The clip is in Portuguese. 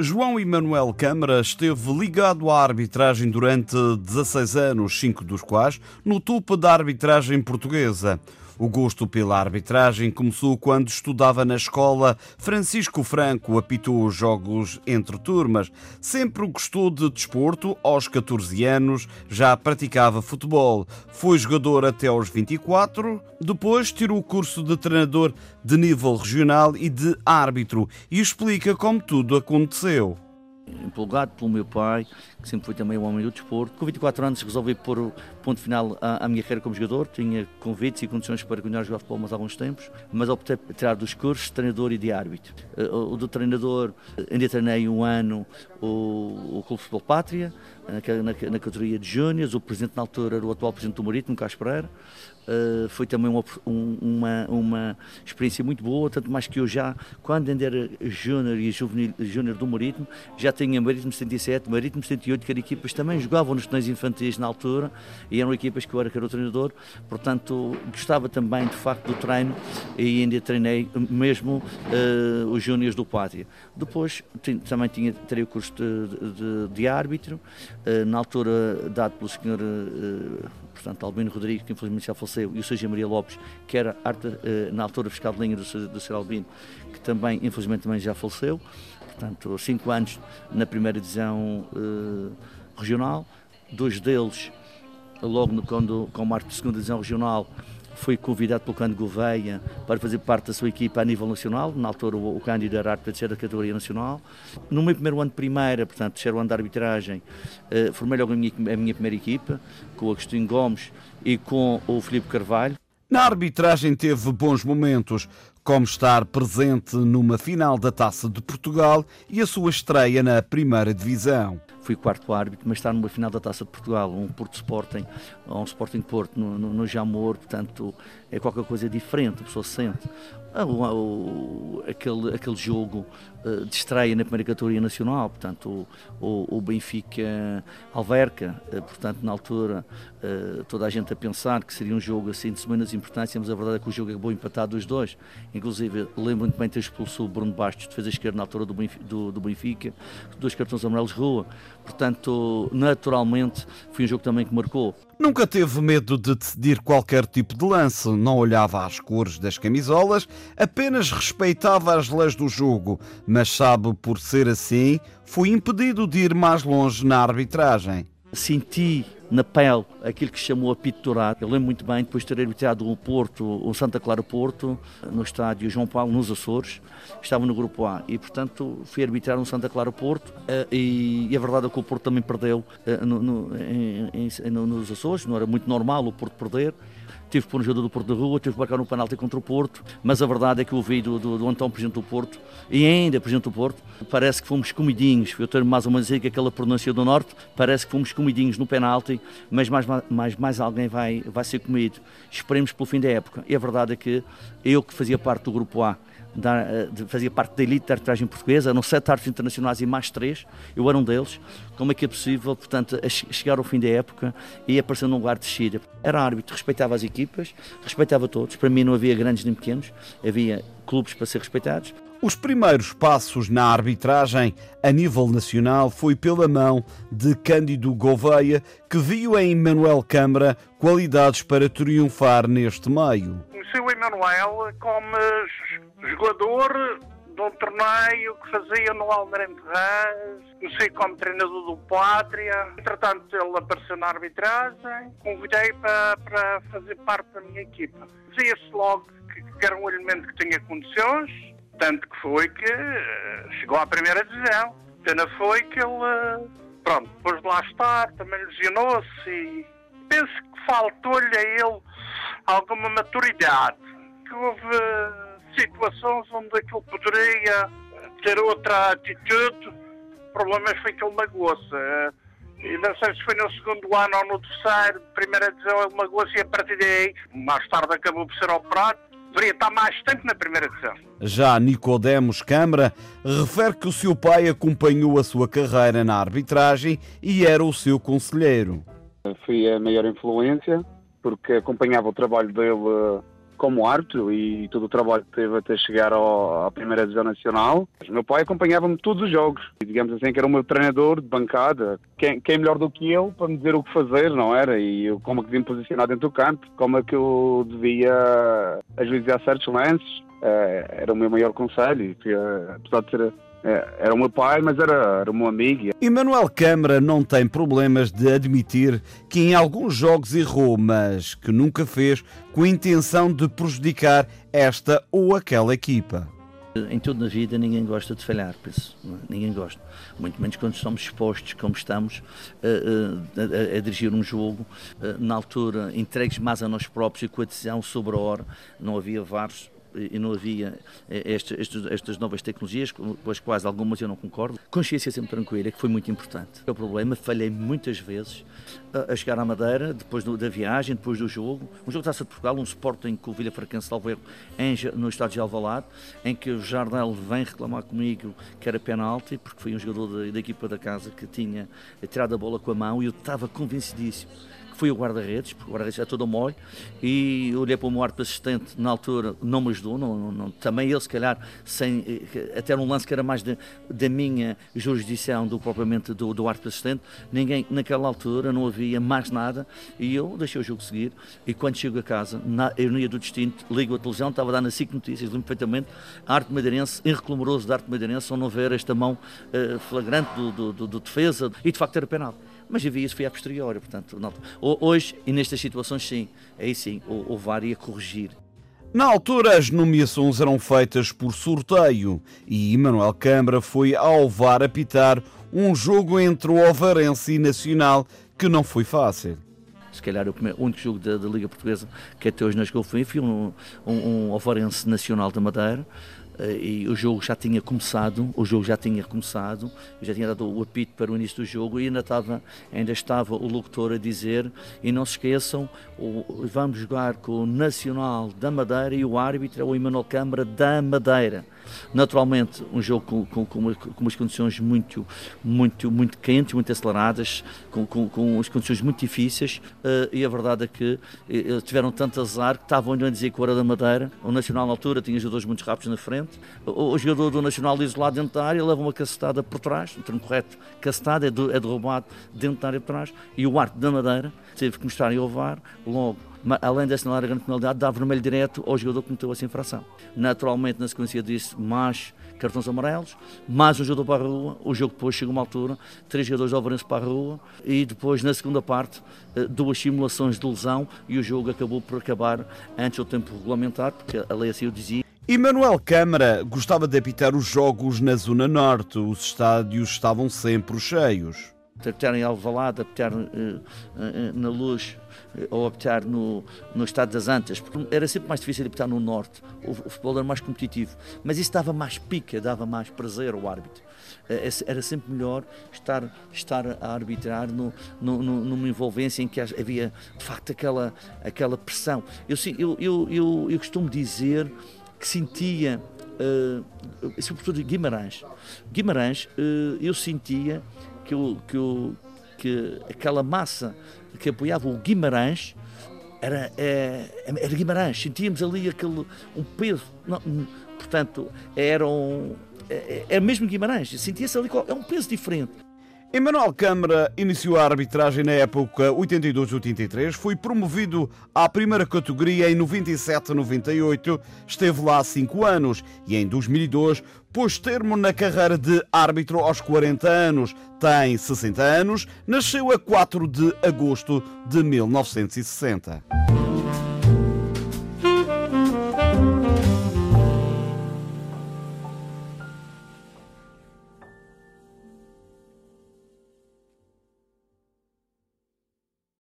João Emanuel Câmara esteve ligado à arbitragem durante 16 anos, cinco dos quais no topo da arbitragem portuguesa. O gosto pela arbitragem começou quando estudava na escola. Francisco Franco apitou os jogos entre turmas. Sempre gostou de desporto. Aos 14 anos já praticava futebol. Foi jogador até aos 24. Depois tirou o curso de treinador de nível regional e de árbitro e explica como tudo aconteceu empolgado pelo meu pai, que sempre foi também um homem do desporto. Com 24 anos resolvi pôr ponto final à, à minha carreira como jogador. Tinha convites e condições para continuar a jogar futebol há alguns tempos, mas optei por tirar dos cursos de treinador e de árbitro. Eh, o do treinador, ainda treinei um ano o, o Clube Futebol Pátria, na, na, na categoria de júniores. O presidente na altura era o atual presidente do Marítimo, Carlos Pereira. Uh, foi também uma, uma, uma experiência muito boa, tanto mais que eu já, quando ainda era júnior e júnior do Marítimo, já tinha Marítimo 77, Marítimo 78, que eram equipas também jogavam nos torneios infantis na altura e eram equipas que eu era, que era o treinador, portanto gostava também de facto do treino e ainda treinei mesmo uh, os júniores do Pátria. Depois também tinha, terei o curso de, de, de árbitro, uh, na altura dado pelo senhor portanto, Albino Rodrigues, que infelizmente já faleceu, e o Sérgio Maria Lopes, que era na altura fiscal de linha do, do Sr. Albino, que também, infelizmente, também já faleceu. Portanto, cinco anos na primeira divisão eh, regional, dois deles, logo no, quando, como arte de segunda divisão regional, foi convidado pelo Cândido Gouveia para fazer parte da sua equipa a nível nacional. Na altura, o, o Cândido era árbitro da categoria nacional. No meu primeiro ano de primeira, portanto, terceiro ano de arbitragem, eh, formei logo a minha, a minha primeira equipa, com o Agostinho Gomes e com o Filipe Carvalho. Na arbitragem teve bons momentos, como estar presente numa final da Taça de Portugal e a sua estreia na Primeira Divisão fui quarto árbitro, mas estar numa final da Taça de Portugal, um Porto Sporting, um Sporting Porto no, no, no Jamor, portanto, é qualquer coisa diferente, a pessoa sente. Ah, o, o, aquele, aquele jogo uh, de estreia na primeira categoria nacional, portanto, o, o Benfica Alverca, uh, portanto, na altura, uh, toda a gente a pensar que seria um jogo assim de semanas importância, mas a verdade é que o jogo acabou empatado dos dois. Inclusive, lembro muito bem ter expulsado o Bruno Bastos, defesa esquerda na altura do do, do Benfica dois cartões amarelos rua. Portanto, naturalmente, foi um jogo também que marcou. Nunca teve medo de decidir qualquer tipo de lance, não olhava às cores das camisolas, apenas respeitava as leis do jogo, mas sabe, por ser assim, foi impedido de ir mais longe na arbitragem. Senti na pele aquilo que chamou apito dourado. Eu lembro muito bem, depois de ter arbitrado o Porto, o Santa Clara Porto, no estádio João Paulo, nos Açores, estava no grupo A e, portanto, fui arbitrar no Santa Clara Porto eh, e, a verdade é que o Porto também perdeu eh, no, no, em, em, nos Açores, não era muito normal o Porto perder tive por um jogador do Porto da Rua, tive que marcar um penalti contra o Porto, mas a verdade é que o vi do, do, do Antão, Presidente do Porto, e ainda Presidente do Porto, parece que fomos comidinhos, eu tenho mais ou menos dizer que aquela pronúncia do Norte, parece que fomos comidinhos no penalti, mas mais, mais, mais alguém vai, vai ser comido. Esperemos pelo fim da época. E a verdade é que eu que fazia parte do Grupo A, da, eh, fazia parte da elite da arbitragem portuguesa, eram sete árbitros internacionais e mais três, eu era um deles. Como é que é possível, portanto, chegar ao fim da época e aparecer num lugar de descida? Era árbitro, respeitava as equipas, respeitava todos. Para mim não havia grandes nem pequenos, havia clubes para ser respeitados. Os primeiros passos na arbitragem a nível nacional foi pela mão de Cândido Gouveia, que viu em Manuel Câmara qualidades para triunfar neste meio. Conheci o Emanuel como jogador de um torneio que fazia no Almirante Reis, comecei como treinador do Pátria, entretanto ele apareceu na arbitragem, convidei para, para fazer parte da minha equipa. Dizia-se logo que, que era um elemento que tinha condições, tanto que foi que uh, chegou à primeira divisão. Pena foi que ele, uh, pronto, depois de lá estar, também lesionou-se e penso que faltou-lhe a ele alguma maturidade, que houve situações onde aquilo poderia ter outra atitude, o problema foi que ele magoou-se. E não sei se foi no segundo ano ou no terceiro, primeira divisão ele magoou-se e a partir daí, mais tarde acabou por ser operado, deveria estar mais tempo na primeira divisão. Já Nicodemos Câmara refere que o seu pai acompanhou a sua carreira na arbitragem e era o seu conselheiro. Fui a maior influência, porque acompanhava o trabalho dele como árbitro e todo o trabalho que teve até chegar ao, à primeira divisão nacional. O meu pai acompanhava-me todos os jogos e digamos assim que era o meu treinador de bancada. Quem, quem melhor do que ele para me dizer o que fazer, não era? E eu, como é que devia me posicionar dentro do campo, como é que eu devia ajuizar certos lances. Uh, era o meu maior conselho, que, uh, apesar de ser é, era o meu pai, mas era, era o meu amigo. Emanuel Câmara não tem problemas de admitir que em alguns jogos errou, mas que nunca fez com a intenção de prejudicar esta ou aquela equipa. Em tudo na vida ninguém gosta de falhar, penso. ninguém gosta. Muito menos quando estamos expostos, como estamos, a, a, a dirigir um jogo, na altura entregues mais a nós próprios e com a decisão sobre a hora, não havia vários e não havia eh, estas, estas novas tecnologias, com as quais algumas eu não concordo. Consciência sempre tranquila, que foi muito importante. O problema, falhei muitas vezes a, chegar à Madeira, depois da viagem, depois do jogo. Um jogo da Taça de Portugal, um Sporting com o Fracança Alverro no estádio de Alvalade, em que o Jardel vem reclamar comigo que era penalti, porque foi um jogador da, da equipa da casa que tinha tirado a bola com a mão e eu estava convencidíssimo fui o guarda-redes, porque o guarda-redes é todo mole, e olhei para o meu árbitro assistente, na altura não me ajudou, não, não, também ele se calhar, sem, eh, até um lance que era mais da minha jurisdição do propriamente do, do árbitro assistente, ninguém, naquela altura não havia mais nada, e eu deixei o jogo seguir, e quando chego a casa, na ironia do destino, ligo a televisão, estava a dar na SIC Notícias, lembro perfeitamente, a arte madeirense, irreclamoroso da arte madeirense, ao não ver esta mão uh, flagrante do, do, do, do defesa, e de facto era penal mas havia isso foi a posteriori, portanto, não. hoje, e nestas situações, sim, aí sim, o, o VAR ia corrigir. Na altura, as nomeações eram feitas por sorteio e Manuel Câmara foi ao VAR apitar um jogo entre o Ovarense e Nacional que não foi fácil. Se calhar o, primeiro, único jogo da, da, Liga Portuguesa que até hoje não jogou foi um, um, um Ovarense Nacional da Madeira, e o jogo já tinha começado, o jogo já tinha começado, eu já tinha dado o apito para o início do jogo e ainda estava, ainda estava o locutor a dizer e não se esqueçam, vamos jogar com o Nacional da Madeira e o árbitro é o Emanuel Câmara da Madeira. Naturalmente, um jogo com, com, com, com umas condições muito, muito, muito quentes, muito aceleradas, com, com, com umas condições muito difíceis, uh, e a verdade é que uh, tiveram tanto azar que estavam a dizer que o era da Madeira, o Nacional na altura tinha jogadores muito rápidos na frente, o, o jogador do Nacional isolado dentro da área leva uma cacetada por trás, um termo correto, cacetada é, é derrubado dentro da área por trás, e o arte da Madeira teve que mostrar e ovar logo além de assinalar a grande penalidade, dá vermelho direto ao jogador que cometeu essa infração. Naturalmente, na sequência disso, mais cartões amarelos, mais um jogador para a rua, o jogo depois chega uma altura, três jogadores de Alvarense para a rua, e depois, na segunda parte, eh, duas simulações de lesão, e o jogo acabou por acabar antes do tempo regulamentar, porque a lei assim o dizia. Manuel Câmara gostava de apitar os jogos na Zona Norte. Os estádios estavam sempre cheios. Apitar em Alvalade, apitar uh, uh, na Luz ou apitar no, no Estado das Antas, era sempre mais difícil apitar no Norte. O, o futebol era mais competitivo, mas isso dava mais pica, dava mais prazer ao árbitro. Era sempre melhor estar, estar a arbitrar no, no, numa envolvência em que havia de facto aquela, aquela pressão. Eu, eu, eu, eu, eu costumo dizer que sentia, uh, sobretudo Guimarães, Guimarães, uh, eu sentia que, o, que, que aquela massa que apoiava o Guimarães era, é, era Guimarães, sentíamos ali aquele, um peso, não, portanto, era um, é, é mesmo Guimarães, sentia-se ali, é um peso diferente. Emanuel Câmara iniciou a arbitragem na época 82-83, foi promovido à primeira categoria em 97-98, esteve lá cinco anos e em 2002 pôs termo na carreira de árbitro aos 40 anos. Tem 60 anos, nasceu a 4 de agosto de 1960.